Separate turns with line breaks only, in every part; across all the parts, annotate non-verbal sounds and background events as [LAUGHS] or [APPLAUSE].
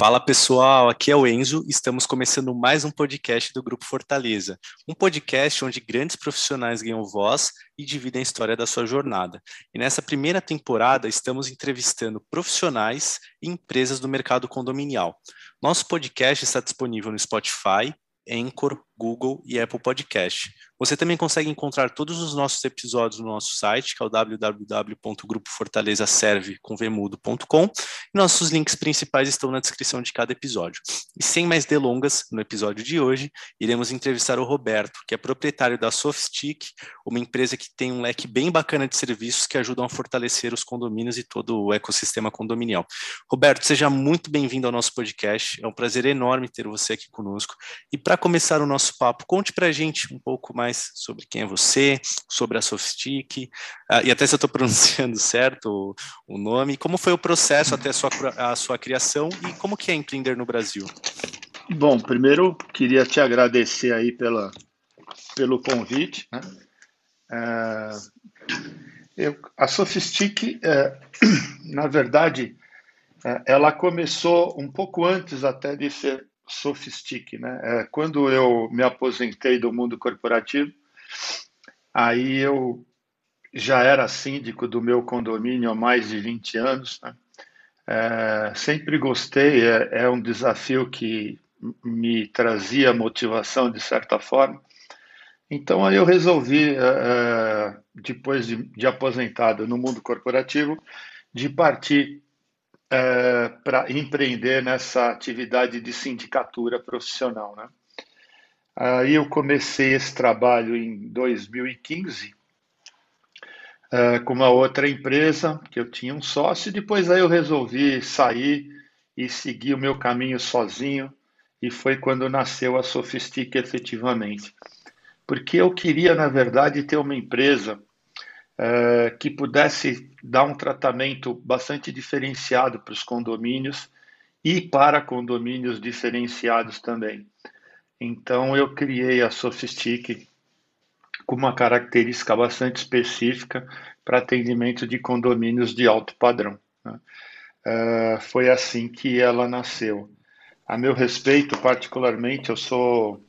Fala pessoal, aqui é o Enzo. Estamos começando mais um podcast do Grupo Fortaleza. Um podcast onde grandes profissionais ganham voz e dividem a história da sua jornada. E nessa primeira temporada estamos entrevistando profissionais e empresas do mercado condominial. Nosso podcast está disponível no Spotify, Anchor, Google e Apple Podcast. Você também consegue encontrar todos os nossos episódios no nosso site, que é o www.grupofortalezaserve.com e nossos links principais estão na descrição de cada episódio. E sem mais delongas, no episódio de hoje, iremos entrevistar o Roberto, que é proprietário da Softstic, uma empresa que tem um leque bem bacana de serviços que ajudam a fortalecer os condomínios e todo o ecossistema condominial. Roberto, seja muito bem-vindo ao nosso podcast. É um prazer enorme ter você aqui conosco. E para começar o nosso nosso papo. Conte para a gente um pouco mais sobre quem é você, sobre a Softstic, uh, e até se eu estou [LAUGHS] pronunciando certo o, o, nome, como foi o processo até a sua, a sua criação e como que é empreender no Brasil?
Bom, primeiro queria te agradecer aí pela, pelo convite. Uh, eu, a Sofistic, uh, [CLEARS THROAT] na verdade, uh, ela começou um pouco antes até de ser Sofistic, né? É, quando eu me aposentei do mundo corporativo, aí eu já era síndico do meu condomínio há mais de 20 anos. Né? É, sempre gostei, é, é, um desafio que me trazia motivação de certa forma. Então aí eu resolvi, é, é depois de, de aposentado no mundo corporativo, de partir é, para empreender nessa atividade de sindicatura profissional. Né? Aí eu comecei esse trabalho em 2015 é, com uma outra empresa, que eu tinha um sócio, depois aí eu resolvi sair e seguir o meu caminho sozinho, e foi quando nasceu a Sofistic efetivamente. Porque eu queria, na verdade, ter uma empresa é, que pudesse dar um tratamento bastante diferenciado para os condomínios e para condomínios diferenciados também. Então, eu criei a Sofistic com uma característica bastante específica para atendimento de condomínios de alto padrão. Né? É, foi assim que ela nasceu. A meu respeito, particularmente, eu sou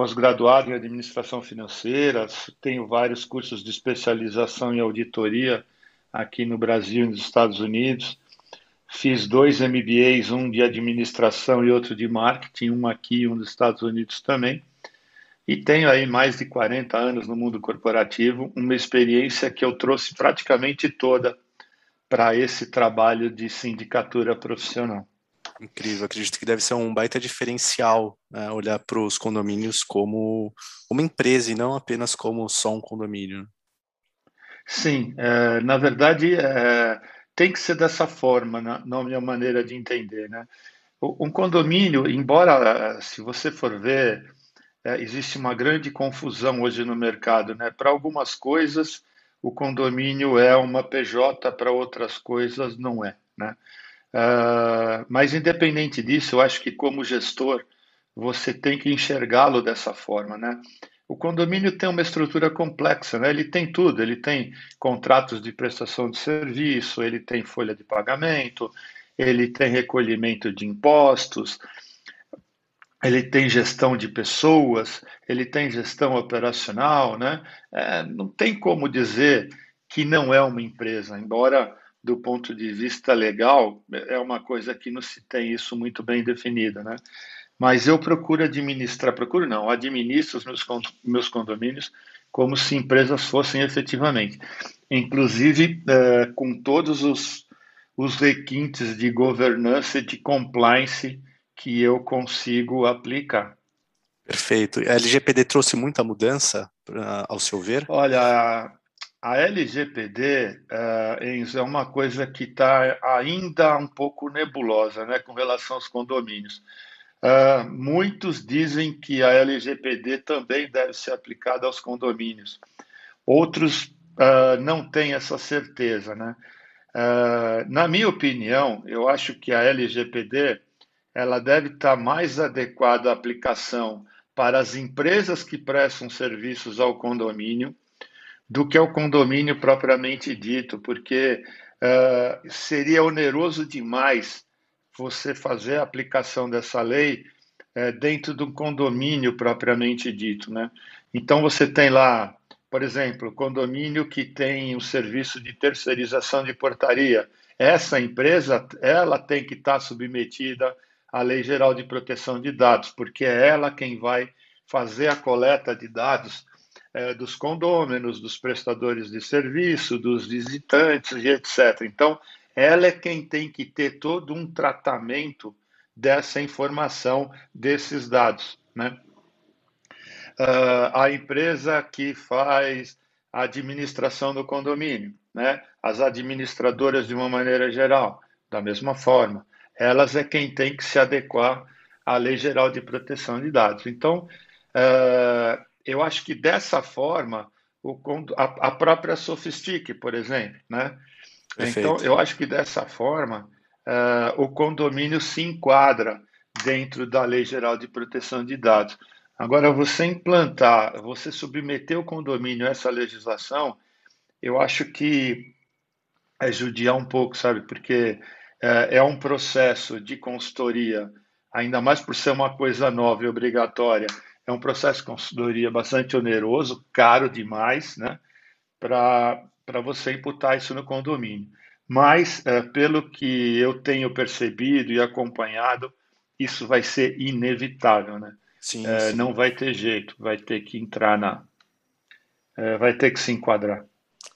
pós-graduado em administração financeira, tenho vários cursos de especialização em auditoria aqui no Brasil e nos Estados Unidos. Fiz dois MBAs, um de administração e outro de marketing, um aqui e um nos Estados Unidos também. E tenho aí mais de 40 anos no mundo corporativo, uma experiência que eu trouxe praticamente toda para esse trabalho de sindicatura profissional.
Incrível, acredito que deve ser um baita diferencial né, olhar para os condomínios como uma empresa e não apenas como só um condomínio.
Sim, é, na verdade é, tem que ser dessa forma, na, na minha maneira de entender. Né? Um condomínio, embora se você for ver, é, existe uma grande confusão hoje no mercado. Né? Para algumas coisas, o condomínio é uma PJ, para outras coisas, não é. Né? Uh, mas, independente disso, eu acho que, como gestor, você tem que enxergá-lo dessa forma, né? O condomínio tem uma estrutura complexa, né? Ele tem tudo, ele tem contratos de prestação de serviço, ele tem folha de pagamento, ele tem recolhimento de impostos, ele tem gestão de pessoas, ele tem gestão operacional, né? É, não tem como dizer que não é uma empresa, embora do ponto de vista legal, é uma coisa que não se tem isso muito bem definida, né? Mas eu procuro administrar, procuro não, administro os meus, meus condomínios como se empresas fossem efetivamente. Inclusive é, com todos os, os requintes de governança e de compliance que eu consigo aplicar.
Perfeito. A LGPD trouxe muita mudança, ao seu ver?
Olha, a LGPD, uh, Enzo, é uma coisa que está ainda um pouco nebulosa né, com relação aos condomínios. Uh, muitos dizem que a LGPD também deve ser aplicada aos condomínios. Outros uh, não têm essa certeza. Né? Na minha opinião, eu acho que a LGPD ela deve estar mais adequada à aplicação para as empresas que prestam serviços ao condomínio do que ao condomínio propriamente dito, porque uh, seria oneroso demais você fazer a aplicação dessa lei é, dentro do condomínio propriamente dito, né? Então você tem lá, por exemplo, condomínio que tem o serviço de terceirização de portaria. Essa empresa, ela tem que estar submetida à Lei Geral de Proteção de Dados, porque é ela quem vai fazer a coleta de dados é, dos condôminos, dos prestadores de serviço, dos visitantes e etc. Então, ela é quem tem que ter todo um tratamento dessa informação, desses dados. Né? Uh, a empresa que faz a administração do condomínio, né? as administradoras de uma maneira geral, da mesma forma, elas é quem tem que se adequar à Lei Geral de Proteção de Dados. Então, uh, eu acho que dessa forma, o, a, a própria Sofistic, por exemplo, né? Então, eu acho que dessa forma, uh, o condomínio se enquadra dentro da Lei Geral de Proteção de Dados. Agora, você implantar, você submeter o condomínio a essa legislação, eu acho que é judiar um pouco, sabe? Porque é, é um processo de consultoria, ainda mais por ser uma coisa nova e obrigatória, é um processo de consultoria bastante oneroso, caro demais, né? Para você imputar isso no condomínio. Mas, é, pelo que eu tenho percebido e acompanhado, isso vai ser inevitável, né? Sim, é, sim. Não vai ter jeito, vai ter que entrar na. É, vai ter que se enquadrar.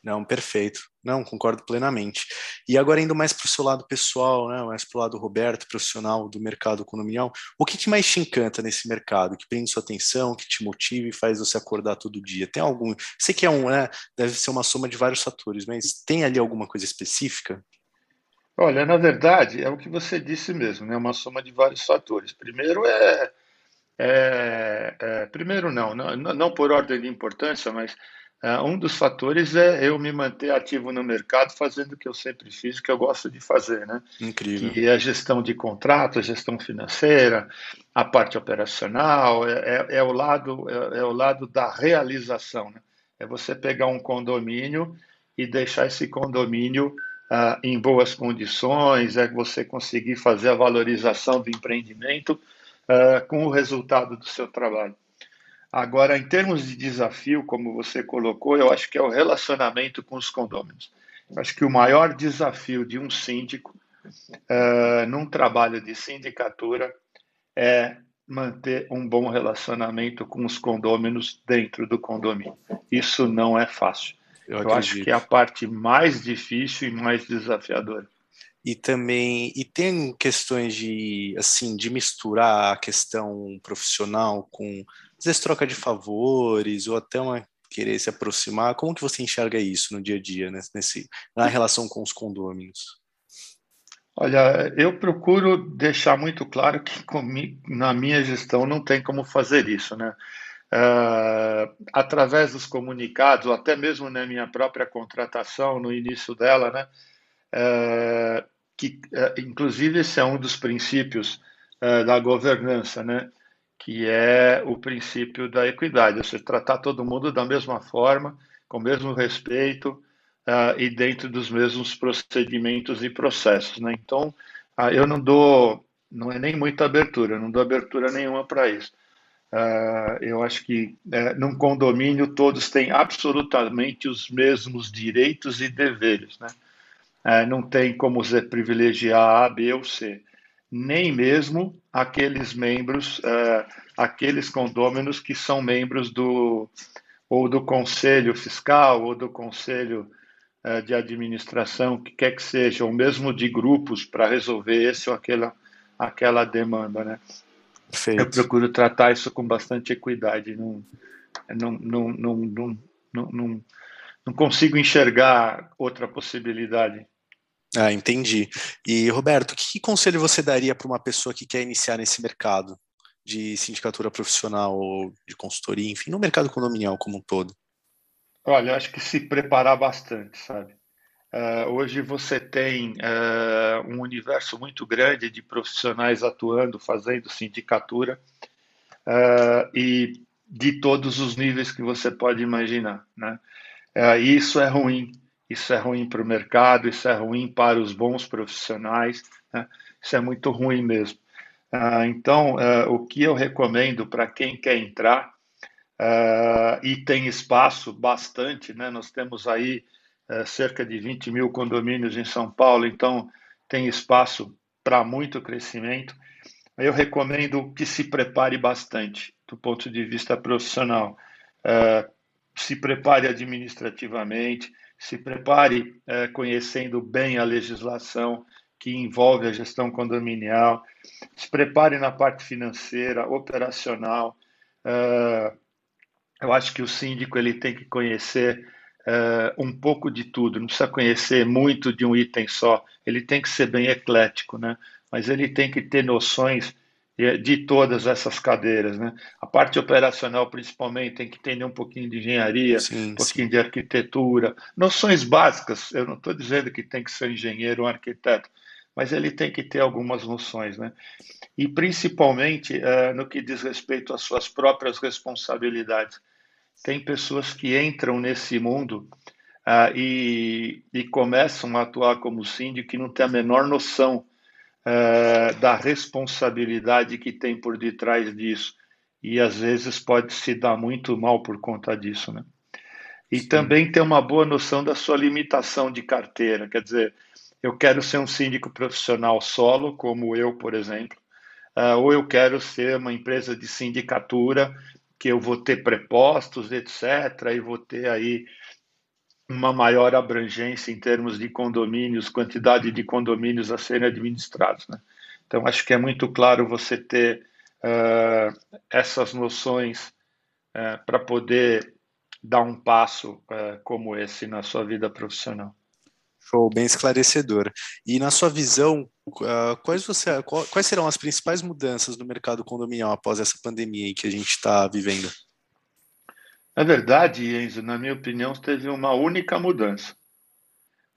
Não, perfeito. Não, concordo plenamente. E agora indo mais para o seu lado pessoal, né, mais para o lado Roberto, profissional do mercado condominial, o que, que, mais te encanta nesse mercado, que prende sua atenção, que te motiva e faz você acordar todo dia? Tem algum? Sei que é um, né, deve ser uma soma de vários fatores, mas tem ali alguma coisa específica?
Olha, na verdade, é o que você disse mesmo, né? Uma soma de vários fatores. Primeiro é, é, é primeiro não, não, não por ordem de importância, mas um dos fatores é eu me manter ativo no mercado, fazendo o que eu sempre fiz, o que eu gosto de fazer, né?
Incrível.
Que é a gestão de contrato, a gestão financeira, a parte operacional, é, é, é o lado é, é, o lado da realização, né? É você pegar um condomínio e deixar esse condomínio ah, em boas condições, é você conseguir fazer a valorização do empreendimento ah, com o resultado do seu trabalho. Agora, em termos de desafio, como você colocou, eu acho que é o relacionamento com os condôminos. Eu acho que o maior desafio de um síndico uh, num trabalho de sindicatura é manter um bom relacionamento com os condôminos dentro do condomínio. Isso não é fácil. Eu, eu acho que é a parte mais difícil e mais desafiadora
e também e tem questões de assim de misturar a questão profissional com às troca de favores ou até uma querer se aproximar. Como que você enxerga isso no dia a dia né, nesse na relação com os condôminos?
Olha eu procuro deixar muito claro que comigo, na minha gestão não tem como fazer isso né? Uh, através dos comunicados, ou até mesmo na minha própria contratação, no início dela, né, uh, que é, inclusive esse é um dos princípios da governança, né? Que é o princípio da equidade, seja, tratar todo mundo da mesma forma, com o mesmo respeito uh, e dentro dos mesmos procedimentos e processos. Né? Então, uh, eu não dou, não é nem muita abertura, não dou abertura nenhuma para isso. Uh, eu acho que uh, num condomínio todos têm absolutamente os mesmos direitos e deveres. Né? é, não tem como você privilegiar A, B ou C, nem mesmo aqueles membros, uh, aqueles condôminos que são membros do ou do conselho fiscal ou do conselho uh, de administração, que quer que seja, ou mesmo de grupos para resolver esse ou aquela aquela demanda, né? Eu procuro tratar isso com bastante equidade, não, não, não, não, não, não, não consigo enxergar outra possibilidade.
Ah, entendi. E, Roberto, que conselho você daria para uma pessoa que quer iniciar nesse mercado de sindicatura profissional de consultoria, enfim, no mercado condominial como um todo?
Olha, acho que se preparar bastante, sabe? Uh, hoje você tem uh, um universo muito grande de profissionais atuando, fazendo sindicatura, uh, e de todos os níveis que você pode imaginar. Né? isso é ruim isso é ruim para o mercado, isso é ruim para os bons profissionais. Né? isso é muito ruim mesmo. Uh, então, uh, o que eu recomendo para quem quer entrar, uh, e tem espaço bastante, né? nós temos aí cerca de 20 mil condomínios em São Paulo, então tem espaço para muito crescimento. Eu recomendo que se prepare bastante do ponto de vista profissional. se prepare administrativamente, se prepare conhecendo bem a legislação, que envolve a gestão condominial, se prepare na parte financeira, operacional. Uh, eu acho que o síndico ele tem que conhecer uh, um pouco de tudo, não precisa conhecer muito de um item só, ele tem que ser bem eclético, né? mas ele tem que ter noções de todas essas cadeiras, né? A parte operacional, principalmente, tem que entender um pouquinho de engenharia, sim, um pouquinho sim. de arquitetura, noções básicas. Eu não estou dizendo que tem que ser engenheiro ou arquiteto, mas ele tem que ter algumas noções, né? E principalmente uh, no que diz respeito às suas próprias responsabilidades. Tem pessoas que entram nesse mundo uh, e, e, começam a atuar como síndico que não tem a menor noção uh, da responsabilidade que tem por detrás disso. E às vezes pode se dar muito mal por conta disso, né? E Sim. também ter uma boa noção da sua limitação de carteira, quer dizer, eu quero ser um síndico profissional solo, como eu, por exemplo, uh, ou eu quero ser uma empresa de sindicatura que eu vou ter prepostos, etc., e vou ter aí uma maior abrangência em termos de condomínios, quantidade de condomínios a serem administrados. Né? Então, acho que é muito claro você ter uh, essas noções uh, para poder dar um passo uh, como esse na sua vida profissional.
Show, bem esclarecedor. E na sua visão, uh, quais, você, quais serão as principais mudanças no mercado condominial após essa pandemia que a gente está vivendo?
Na verdade, Enzo, na minha opinião, teve uma única mudança.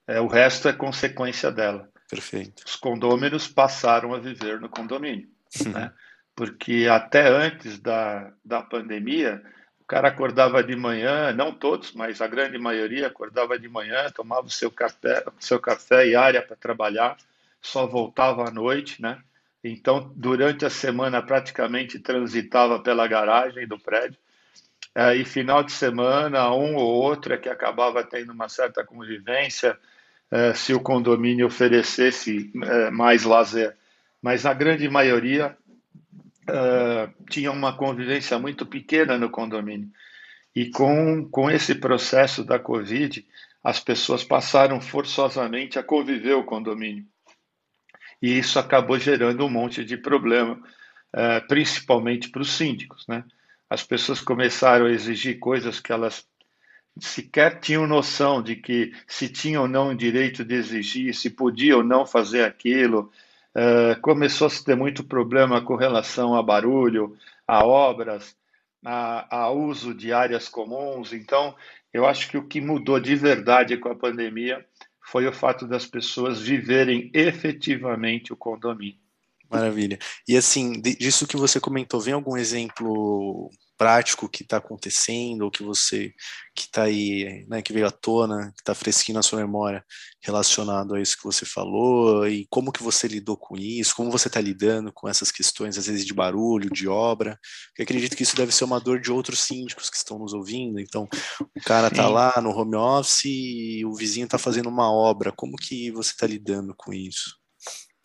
É, o resto é consequência dela.
Perfeito.
Os condôminos passaram a viver no condomínio. né? Porque até antes da, da pandemia, o cara acordava de manhã, não todos, mas a grande maioria acordava de manhã, tomava o seu café, seu café e área para trabalhar, só voltava à noite, né? Então, durante a semana, praticamente transitava pela garagem do prédio. E final de semana, um ou outro é que acabava tendo uma certa convivência, é, se o condomínio oferecesse é, mais lazer. Mas a grande maioria uh, tinha uma convivência muito pequena no condomínio. E com, com esse processo da Covid, as pessoas passaram forçosamente a conviver o condomínio. E isso acabou gerando um monte de problema, principalmente para os síndicos. Né? As pessoas começaram a exigir coisas que elas sequer tinham noção de que se tinham ou não o direito de exigir, se podia ou não fazer aquilo, Uh, começou a se ter muito problema com relação a barulho, a obras, a, a, uso de áreas comuns. Então, eu acho que o que mudou de verdade com a pandemia foi o fato das pessoas viverem efetivamente o condomínio.
Maravilha. E assim, disso que você comentou, vem algum exemplo prático que está acontecendo, ou que você que está aí, né, que veio à tona, que está fresquinho na sua memória, relacionado a isso que você falou, e como que você lidou com isso, como você está lidando com essas questões, às vezes, de barulho, de obra, porque acredito que isso deve ser uma dor de outros síndicos que estão nos ouvindo, então o cara está lá no home office e o vizinho está fazendo uma obra, como que você está lidando com isso?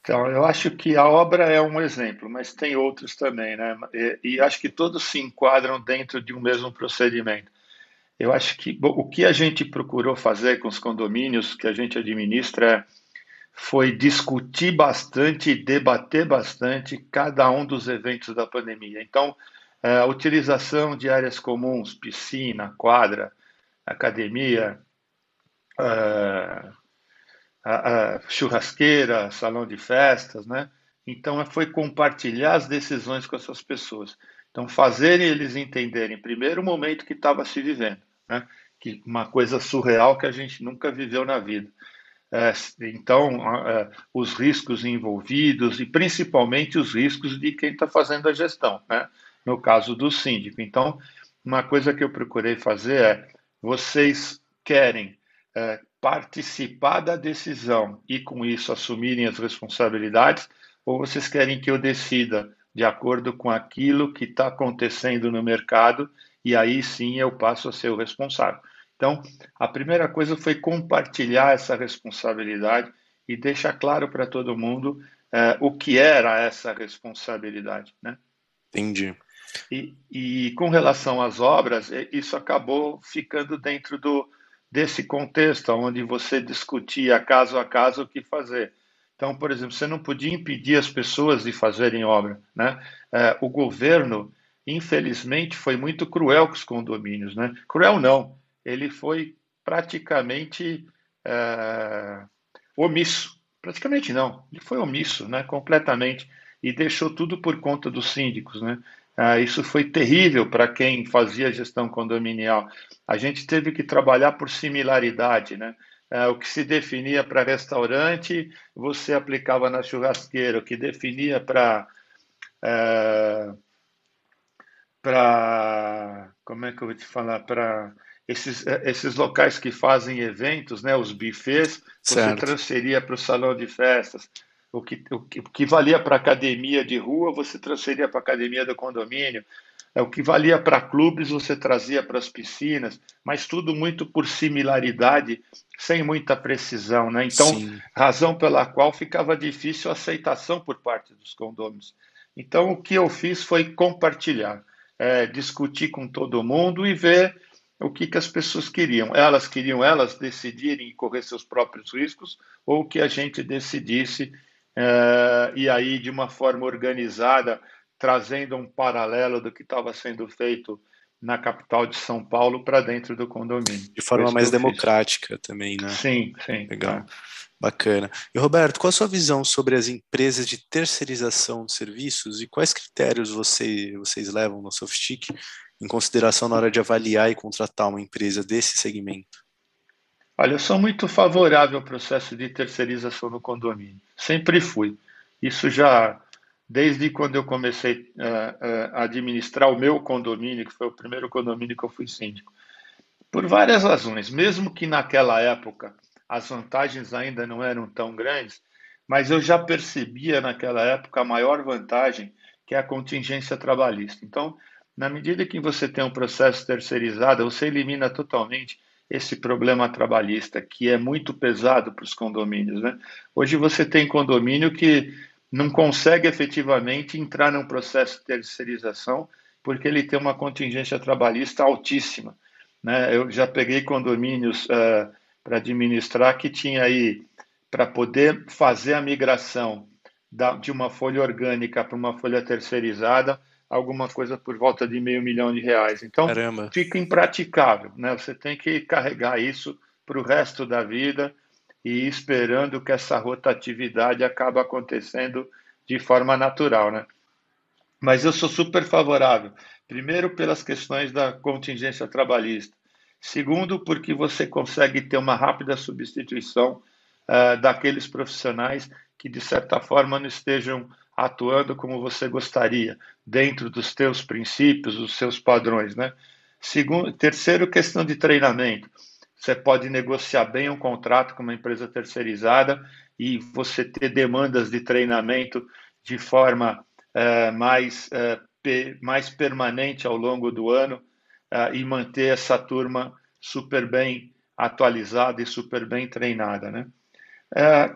Então, eu acho que a obra é um exemplo, mas tem outros também, né? E, e, acho que todos se enquadram dentro de um mesmo procedimento. Eu acho que bom, o que a gente procurou fazer com os condomínios que a gente administra foi discutir bastante debater bastante cada um dos eventos da pandemia. Então, é, a utilização de áreas comuns, piscina, quadra, academia, uh, a, a churrasqueira, salão de festas, né? Então foi compartilhar as decisões com essas pessoas. Então fazerem eles entenderem primeiro o momento que estava se vivendo, né? Que uma coisa surreal que a gente nunca viveu na vida. É, então é, os riscos envolvidos e principalmente os riscos de quem está fazendo a gestão, né? No caso do síndico. Então uma coisa que eu procurei fazer é vocês querem é, participar da decisão e, com isso, assumirem as responsabilidades, ou vocês querem que eu decida de acordo com aquilo que está acontecendo no mercado e aí sim eu passo a ser o responsável. Então, a primeira coisa foi compartilhar essa responsabilidade e deixar claro para todo mundo é, o que era essa responsabilidade. Né?
Entendi.
E, e, com relação às obras, isso acabou ficando dentro do, desse contexto, onde você discutia caso a caso o que fazer. Então, por exemplo, você não podia impedir as pessoas de fazerem obra. Né? É, o governo, infelizmente, foi muito cruel com os condomínios. Né? Cruel não, ele foi praticamente é, omisso. Praticamente não, ele foi omisso, né, completamente, e deixou tudo por conta dos síndicos, né. Ah, isso foi terrível para quem fazia gestão condominial. A gente teve que trabalhar por similaridade, né. Ah, o que se definia para restaurante, você aplicava na churrasqueira. O que definia para é, para como é que eu vou te falar para esses, eh, esses locais que fazem eventos, né, os buffets, certo. você transferia para o salão de festas. O que, o que, o que valia para academia de rua, você transferia para a academia do condomínio. É, o que valia para clubes, você trazia para as piscinas, mas tudo muito por similaridade, sem muita precisão. Né? Então, Sim. razão pela qual ficava difícil a aceitação por parte dos condôminos. Então, o que eu fiz foi compartilhar, é, discutir com todo mundo e ver o que, que as pessoas queriam. Elas queriam elas decidirem e correr seus próprios riscos, ou que a gente decidisse, uh, e aí de uma forma organizada, trazendo um paralelo do que estava sendo feito na capital de São Paulo para dentro do condomínio.
De forma mais democrática fiz. também, né?
Sim, sim.
Legal. É. Bacana. E Roberto, qual a sua visão sobre as empresas de terceirização de serviços e quais critérios você, vocês levam no Softstic em consideração na hora de avaliar e contratar uma empresa desse segmento?
Olha, eu sou muito favorável ao processo de terceirização no condomínio. Sempre fui. Isso já desde quando eu comecei uh, uh, a administrar o meu condomínio, que foi o primeiro condomínio que eu fui síndico. Por várias razões, mesmo que naquela época as vantagens ainda não eram tão grandes, mas eu já percebia naquela época a maior vantagem, que é a contingência trabalhista. Então, na medida que você tem um processo terceirizado, você elimina totalmente esse problema trabalhista, que é muito pesado para os condomínios. Né? Hoje você tem condomínio que não consegue efetivamente entrar num processo de terceirização porque ele tem uma contingência trabalhista altíssima. Né? Eu já peguei condomínios uh, para administrar que tinha aí, para poder fazer a migração da, de uma folha orgânica para uma folha terceirizada, alguma coisa por volta de meio milhão de reais. Então, Caramba. fica impraticável. Né? Você tem que carregar isso para o resto da vida e esperando que essa rotatividade acabe acontecendo de forma natural. Né? Mas eu sou super favorável. Primeiro, pelas questões da contingência trabalhista. Segundo, porque você consegue ter uma rápida substituição uh, daqueles profissionais que, de certa forma, não estejam atuando como você gostaria, dentro dos teus princípios, dos seus padrões, né? Segundo, terceiro, questão de treinamento. Você pode negociar bem um contrato com uma empresa terceirizada e você ter demandas de treinamento de forma é, mais, é, pe, mais permanente ao longo do ano é, e manter essa turma super bem atualizada e super bem treinada, né?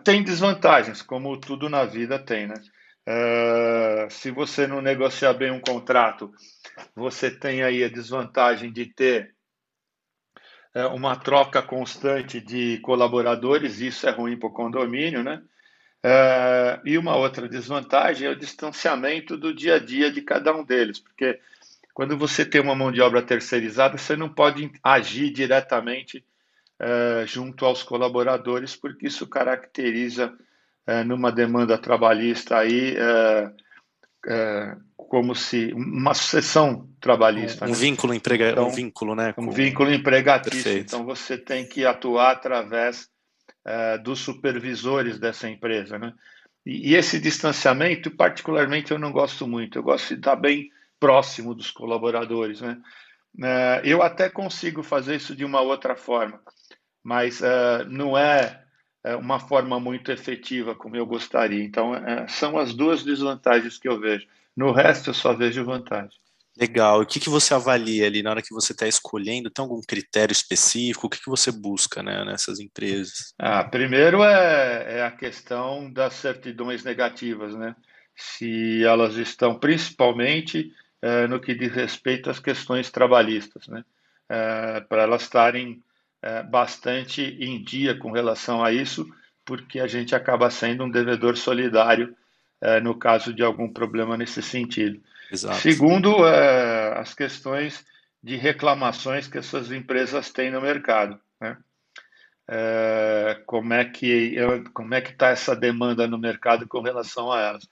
Tem desvantagens, como tudo na vida tem, né? Uh, se você não negociar bem um contrato, você tem aí a desvantagem de ter uh, uma troca constante de colaboradores, isso é ruim para o condomínio, né? Uh, e uma outra desvantagem é o distanciamento do dia a dia de cada um deles, porque quando você tem uma mão de obra terceirizada, você não pode agir diretamente junto aos colaboradores, porque isso caracteriza é, numa demanda trabalhista aí é, é, como se uma sucessão trabalhista.
Um, né? vínculo emprega, então, um vínculo, né?
Com... Um vínculo empregatício. Perfeito. Então você tem que atuar através é, dos supervisores dessa empresa, né? E, e, esse distanciamento, particularmente, eu não gosto muito. Eu gosto de estar bem próximo dos colaboradores, né? É, eu até consigo fazer isso de uma outra forma, mas é, não é é, uma forma muito efetiva como eu gostaria. Então, é, são as duas desvantagens que eu vejo. No resto, eu só vejo vantagem.
Legal. O que, que você avalia ali na hora que você está escolhendo? Tem algum critério específico? O que, que você busca né, nessas empresas?
Ah, primeiro é, é a questão das certidões negativas, né? Se elas estão principalmente é, no que diz respeito às questões trabalhistas, né? É, para elas estarem é, bastante em dia com relação a isso, porque a gente acaba sendo um devedor solidário é, no caso de algum problema nesse sentido. Exato. Segundo, é, as questões de reclamações que essas empresas têm no mercado. Né? É, como é que como é que está essa demanda no mercado com relação a elas?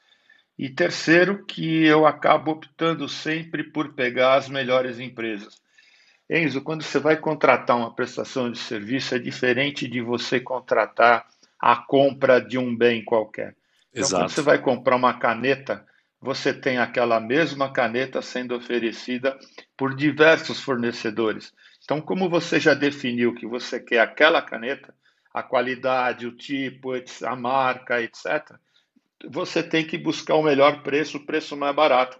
E terceiro, que eu acabo optando sempre por pegar as melhores empresas. Enzo, quando você vai contratar uma prestação de serviço, é diferente de você contratar a compra de um bem qualquer. Então, Exato. quando você vai comprar uma caneta, você tem aquela mesma caneta sendo oferecida por diversos fornecedores. Então, como você já definiu que você quer aquela caneta, a qualidade, o tipo, a marca, etc., você tem que buscar o melhor preço, o preço mais barato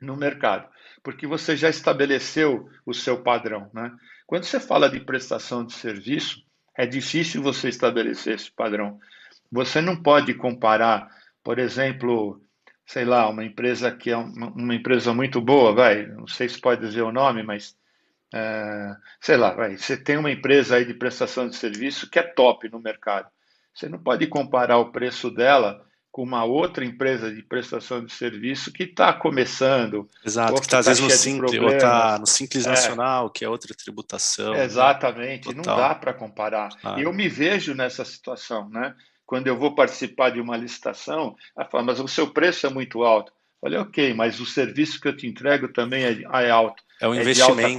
no mercado, porque você já estabeleceu o seu padrão. Né? Quando você fala de prestação de serviço, é difícil você estabelecer esse padrão. Você não pode comparar, por exemplo, sei lá, uma empresa que é uma, uma empresa muito boa, vai, não sei se pode dizer o nome, mas é, sei lá, vai, você tem uma empresa aí de prestação de serviço que é top no mercado. Você não pode comparar o preço dela com uma outra empresa de prestação de serviço que está começando.
Exato, que está às tá vezes no Simples, ou está no Simples é. Nacional, que é outra tributação.
Né? Exatamente, né? não dá para comparar. Ah. E eu me vejo nessa situação, né? quando eu vou participar de uma licitação, ela fala, mas o seu preço é muito alto. Eu falei, ok, mas o serviço que eu te entrego também é, é alto.
É um é investimento,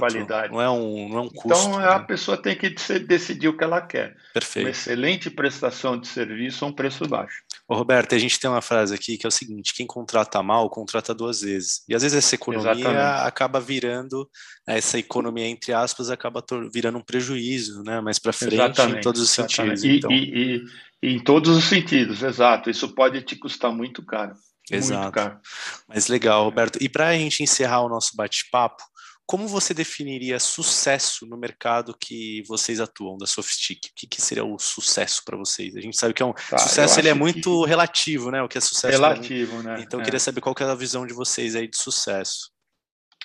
não é um, não é um custo.
Então,
né?
a pessoa tem que decidir o que ela quer.
Perfeito.
Uma excelente prestação de serviço a um preço baixo.
Ô, Roberto, a gente tem uma frase aqui que é o seguinte: quem contrata mal, contrata duas vezes. E às vezes essa economia Exatamente. acaba virando, essa economia, entre aspas, acaba virando um prejuízo, né? Mais para frente, Exatamente. em todos os Exatamente. sentidos.
E,
então...
e, e, em todos os sentidos, exato. Isso pode te custar muito caro. Exato. Muito caro.
Mas legal, Roberto. E para a gente encerrar o nosso bate-papo, como você definiria sucesso no mercado que vocês atuam, da Softstic? O que, que seria o sucesso para vocês? A gente sabe que é um tá, sucesso ele é muito que... relativo, né? O que é sucesso?
Relativo, né?
Então, eu queria é. saber qual que é a visão de vocês aí de sucesso.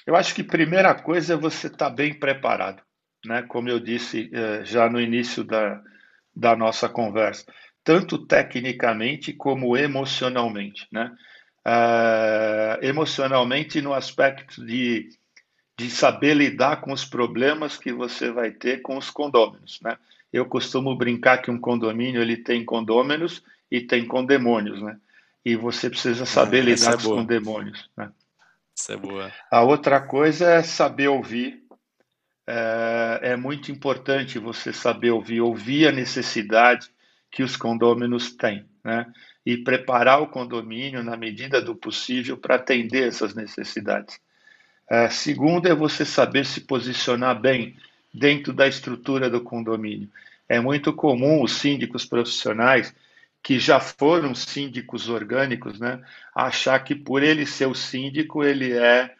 Eu acho que a primeira coisa é você estar tá bem preparado, né? Como eu disse eh, já no início da, da nossa conversa, tanto tecnicamente como emocionalmente, né? Uh, emocionalmente no aspecto de de saber lidar com os problemas que você vai ter com os condôminos, né? Eu costumo brincar que um condomínio ele tem condôminos e tem condemônios, né? E você precisa saber ah, lidar é com os condemônios, né?
Isso é boa.
A outra coisa é saber ouvir. É, é muito importante você saber ouvir, ouvir a necessidade que os condôminos têm, né? E preparar o condomínio na medida do possível para atender essas necessidades. É, segundo é você saber se posicionar bem dentro da estrutura do condomínio. É muito comum os síndicos profissionais que já foram síndicos orgânicos, né, achar que por ele ser o síndico, ele é,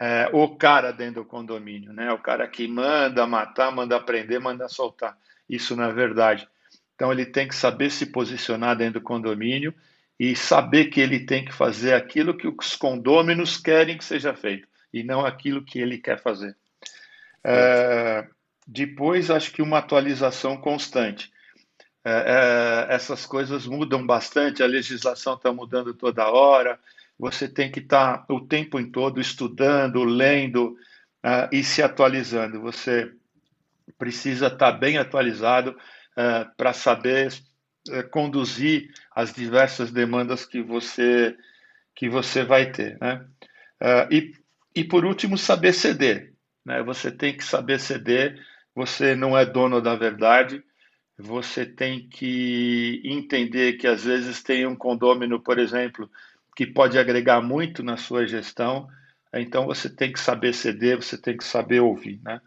é, o cara dentro do condomínio, né, o cara que manda matar, manda prender, manda soltar. Isso não é verdade. Então ele tem que saber se posicionar dentro do condomínio e saber que ele tem que fazer aquilo que os condôminos querem que seja feito e não aquilo que ele quer fazer. É, depois, acho que uma atualização constante. É, é, essas coisas mudam bastante, a legislação está mudando toda hora, você tem que estar tá o tempo em todo estudando, lendo uh, e se atualizando. Você precisa estar tá bem atualizado uh, para saber uh, conduzir as diversas demandas que você que você vai ter, né? e e por último, saber ceder. Né? Você tem que saber ceder, você não é dono da verdade, você tem que entender que às vezes tem um condômino, por exemplo, que pode agregar muito na sua gestão, então você tem que saber ceder, você tem que saber ouvir. Né?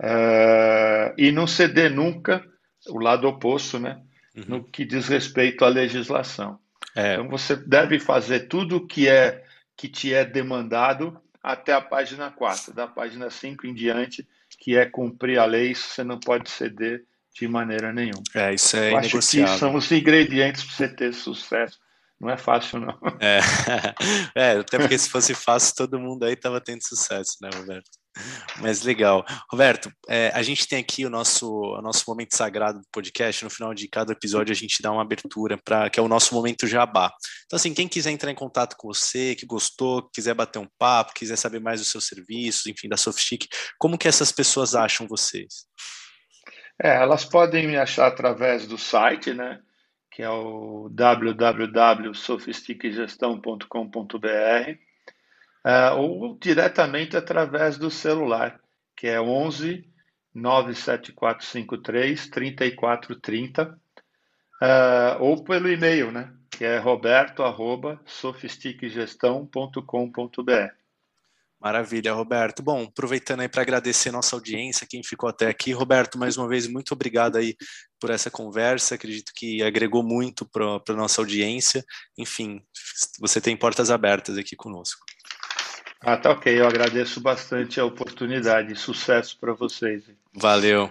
Uh, e não ceder nunca, o lado oposto, né? uhum. no que diz respeito à legislação. É. Então você deve fazer tudo o que é que te é demandado até a página 4. Da página 5 em diante, que é cumprir a lei, isso você não pode ceder de maneira nenhuma.
É, isso é Eu Acho
que são os ingredientes para você ter sucesso. Não é fácil, não.
É. [LAUGHS] é, até porque se fosse fácil, todo mundo aí estava tendo sucesso, né, Roberto? Mas legal. Roberto, é, a gente tem aqui o nosso, o nosso momento sagrado do podcast. No final de cada episódio, a gente dá uma abertura para que é o nosso momento jabá. Então, assim, quem quiser entrar em contato com você, que gostou, quiser bater um papo, quiser saber mais dos seus serviços, enfim, da Softstic, como que essas pessoas acham vocês?
É, elas podem me achar através do site, né? Que é o www.sofisticgestão.com.br uh, ou diretamente através do celular, que é 11 97453 3430, uh, ou pelo e-mail, né? Que é roberto@sofisticgestão.com.br.
Maravilha, Roberto. Bom, aproveitando aí para agradecer nossa audiência, quem ficou até aqui. Roberto, mais uma vez, muito obrigado aí por essa conversa. Acredito que agregou muito para a nossa audiência. Enfim, você tem portas abertas aqui conosco.
Ah, tá ok. Eu agradeço bastante a oportunidade. Sucesso para vocês.
Valeu.